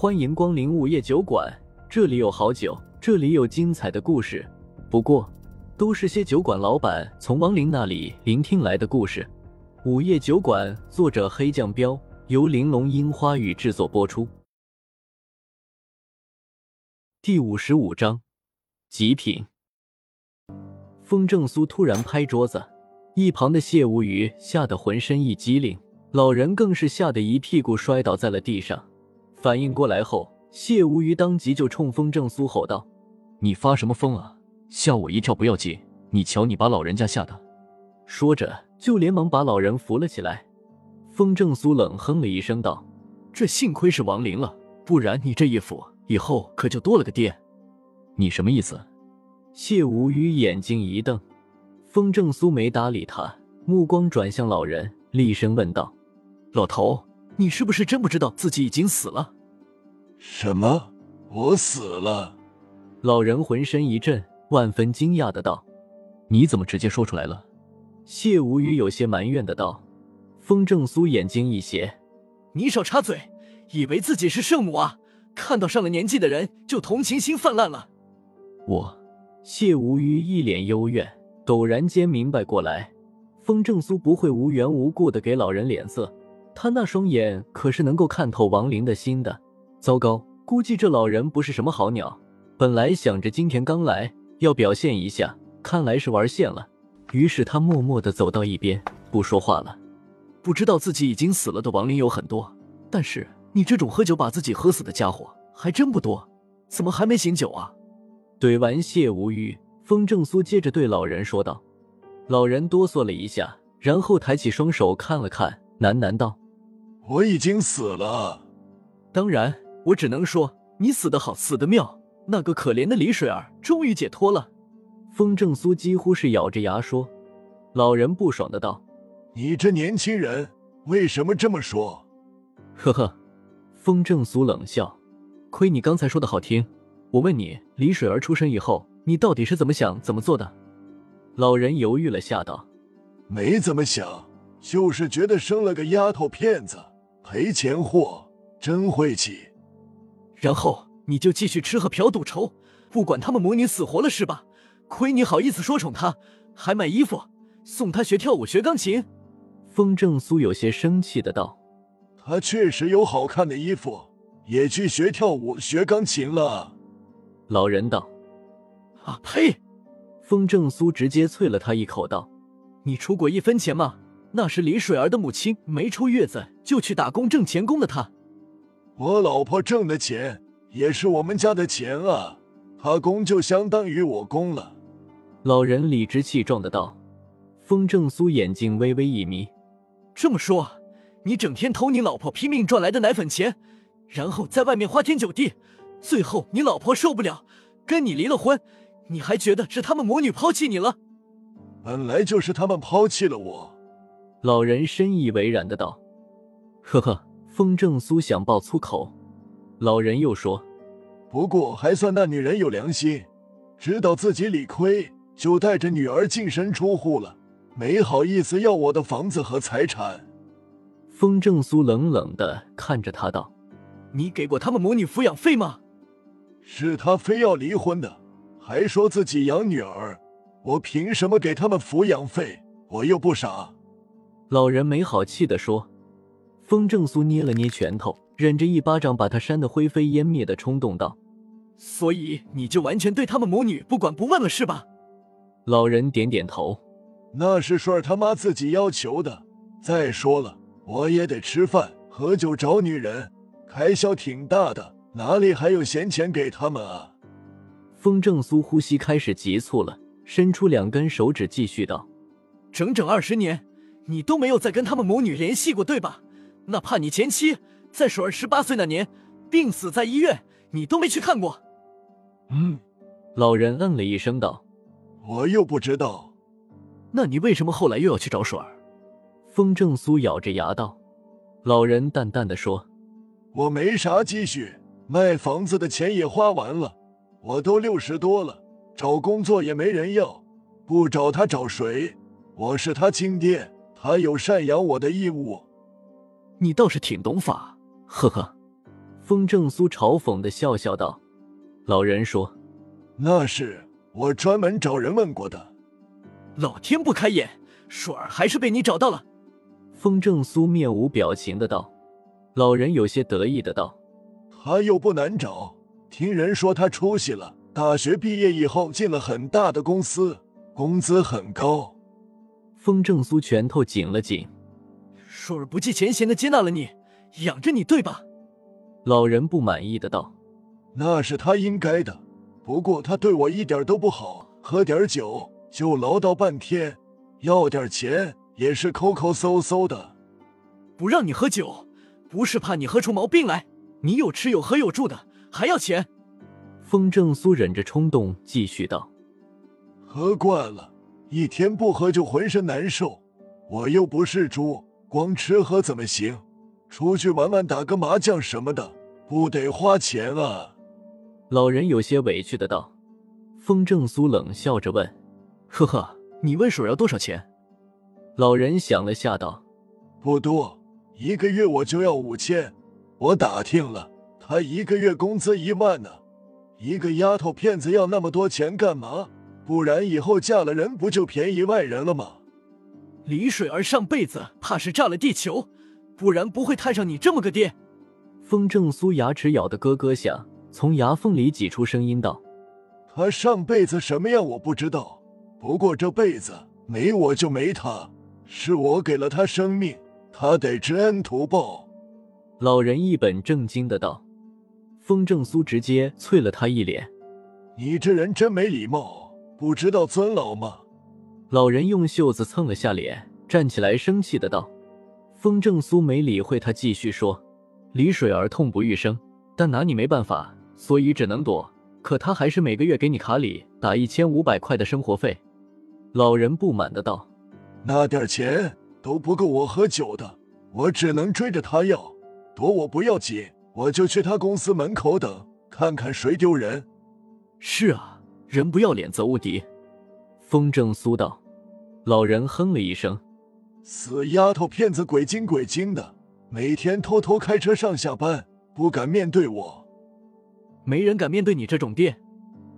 欢迎光临午夜酒馆，这里有好酒，这里有精彩的故事。不过，都是些酒馆老板从亡灵那里聆听来的故事。午夜酒馆，作者黑酱标，由玲珑樱花雨制作播出。第五十五章，极品。风正苏突然拍桌子，一旁的谢无鱼吓得浑身一激灵，老人更是吓得一屁股摔倒在了地上。反应过来后，谢无鱼当即就冲风正苏吼道：“你发什么疯啊？吓我一跳不要紧，你瞧你把老人家吓的！”说着就连忙把老人扶了起来。风正苏冷哼了一声道：“这幸亏是亡灵了，不然你这一扶以后可就多了个爹。”你什么意思？谢无鱼眼睛一瞪，风正苏没搭理他，目光转向老人，厉声问道：“老头。”你是不是真不知道自己已经死了？什么？我死了？老人浑身一震，万分惊讶的道：“你怎么直接说出来了？”谢无语有些埋怨的道。风正苏眼睛一斜：“你少插嘴，以为自己是圣母啊？看到上了年纪的人就同情心泛滥了。”我，谢无语一脸幽怨，陡然间明白过来，风正苏不会无缘无故的给老人脸色。他那双眼可是能够看透亡灵的心的。糟糕，估计这老人不是什么好鸟。本来想着今天刚来要表现一下，看来是玩线了。于是他默默的走到一边，不说话了。不知道自己已经死了的亡灵有很多，但是你这种喝酒把自己喝死的家伙还真不多。怎么还没醒酒啊？怼完谢无虞，风正苏接着对老人说道。老人哆嗦了一下，然后抬起双手看了看，喃喃道。我已经死了，当然，我只能说你死得好，死得妙。那个可怜的李水儿终于解脱了。风正苏几乎是咬着牙说。老人不爽的道：“你这年轻人为什么这么说？”呵呵，风正苏冷笑：“亏你刚才说的好听。我问你，李水儿出生以后，你到底是怎么想、怎么做的？”老人犹豫了下道：“没怎么想，就是觉得生了个丫头片子。”赔钱货，真晦气。然后你就继续吃喝嫖赌抽，不管他们母女死活了是吧？亏你好意思说宠她，还买衣服送她学跳舞、学钢琴。风正苏有些生气的道：“她确实有好看的衣服，也去学跳舞、学钢琴了。”老人道：“啊呸！”风正苏直接啐了他一口道：“你出过一分钱吗？”那是李水儿的母亲没出月子就去打工挣钱供的她。我老婆挣的钱也是我们家的钱啊，她供就相当于我供了。老人理直气壮的道。风正苏眼睛微微一眯，这么说，你整天偷你老婆拼命赚来的奶粉钱，然后在外面花天酒地，最后你老婆受不了，跟你离了婚，你还觉得是他们母女抛弃你了？本来就是他们抛弃了我。老人深以为然的道：“呵呵。”风正苏想爆粗口，老人又说：“不过还算那女人有良心，知道自己理亏，就带着女儿净身出户了，没好意思要我的房子和财产。”风正苏冷冷的看着他道：“你给过他们母女抚养费吗？”“是他非要离婚的，还说自己养女儿，我凭什么给他们抚养费？我又不傻。”老人没好气的说：“风正苏捏了捏拳头，忍着一巴掌把他扇得灰飞烟灭的冲动道：‘所以你就完全对他们母女不管不问了是吧？’老人点点头：‘那是顺儿他妈自己要求的。再说了，我也得吃饭、喝酒、找女人，开销挺大的，哪里还有闲钱给他们啊？’风正苏呼吸开始急促了，伸出两根手指继续道：‘整整二十年。’”你都没有再跟他们母女联系过，对吧？哪怕你前妻在水儿十八岁那年病死在医院，你都没去看过。嗯，老人嗯了一声道：“我又不知道。”那你为什么后来又要去找水儿？风正苏咬着牙道。老人淡淡的说：“我没啥积蓄，卖房子的钱也花完了，我都六十多了，找工作也没人要，不找他找谁？我是他亲爹。”他有赡养我的义务，你倒是挺懂法，呵呵。风正苏嘲讽的笑笑道：“老人说，那是我专门找人问过的。老天不开眼，水儿还是被你找到了。”风正苏面无表情的道。老人有些得意的道：“他又不难找，听人说他出息了，大学毕业以后进了很大的公司，工资很高。”风正苏拳头紧了紧，水儿不计前嫌的接纳了你，养着你，对吧？老人不满意的道：“那是他应该的，不过他对我一点都不好，喝点酒就唠叨半天，要点钱也是抠抠搜搜的。不让你喝酒，不是怕你喝出毛病来，你有吃有喝有住的，还要钱。”风正苏忍着冲动继续道：“喝惯了。”一天不喝就浑身难受，我又不是猪，光吃喝怎么行？出去玩玩，打个麻将什么的，不得花钱啊！老人有些委屈的道。风正苏冷笑着问：“呵呵，你问水要多少钱？”老人想了下道：“不多，一个月我就要五千。我打听了，他一个月工资一万呢。一个丫头片子要那么多钱干嘛？”不然以后嫁了人不就便宜外人了吗？李水儿上辈子怕是炸了地球，不然不会摊上你这么个爹。风正苏牙齿咬得咯咯响，从牙缝里挤出声音道：“他上辈子什么样我不知道，不过这辈子没我就没他，是我给了他生命，他得知恩图报。”老人一本正经的道。风正苏直接啐了他一脸：“你这人真没礼貌。”不知道尊老吗？老人用袖子蹭了下脸，站起来生气的道：“风正苏没理会他，继续说：李水儿痛不欲生，但拿你没办法，所以只能躲。可他还是每个月给你卡里打一千五百块的生活费。”老人不满的道：“那点钱都不够我喝酒的，我只能追着他要。躲我不要紧，我就去他公司门口等，看看谁丢人。”是啊。人不要脸则无敌，风正苏道。老人哼了一声：“死丫头片子，鬼精鬼精的，每天偷偷开车上下班，不敢面对我。没人敢面对你这种店。”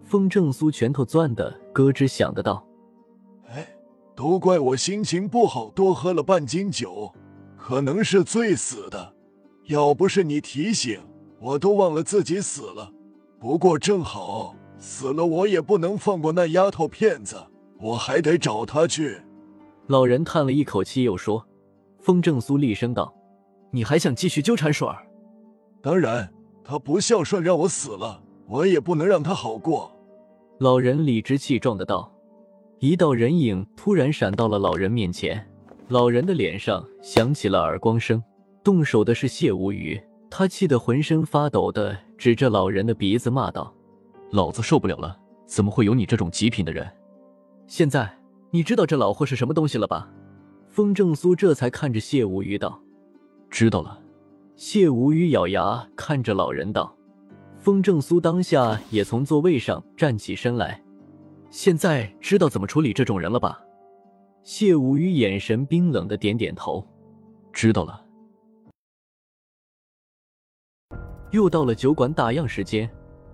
风正苏拳头攥的咯吱响的道：“哎，都怪我心情不好，多喝了半斤酒，可能是醉死的。要不是你提醒，我都忘了自己死了。不过正好。”死了，我也不能放过那丫头片子，我还得找她去。老人叹了一口气，又说：“风正苏厉声道，你还想继续纠缠水儿？当然，他不孝顺，让我死了，我也不能让他好过。”老人理直气壮的道。一道人影突然闪到了老人面前，老人的脸上响起了耳光声。动手的是谢无虞，他气得浑身发抖的指着老人的鼻子骂道。老子受不了了！怎么会有你这种极品的人？现在你知道这老货是什么东西了吧？风正苏这才看着谢无鱼道：“知道了。”谢无鱼咬牙看着老人道：“风正苏当下也从座位上站起身来。现在知道怎么处理这种人了吧？”谢无鱼眼神冰冷的点点头：“知道了。”又到了酒馆打烊时间。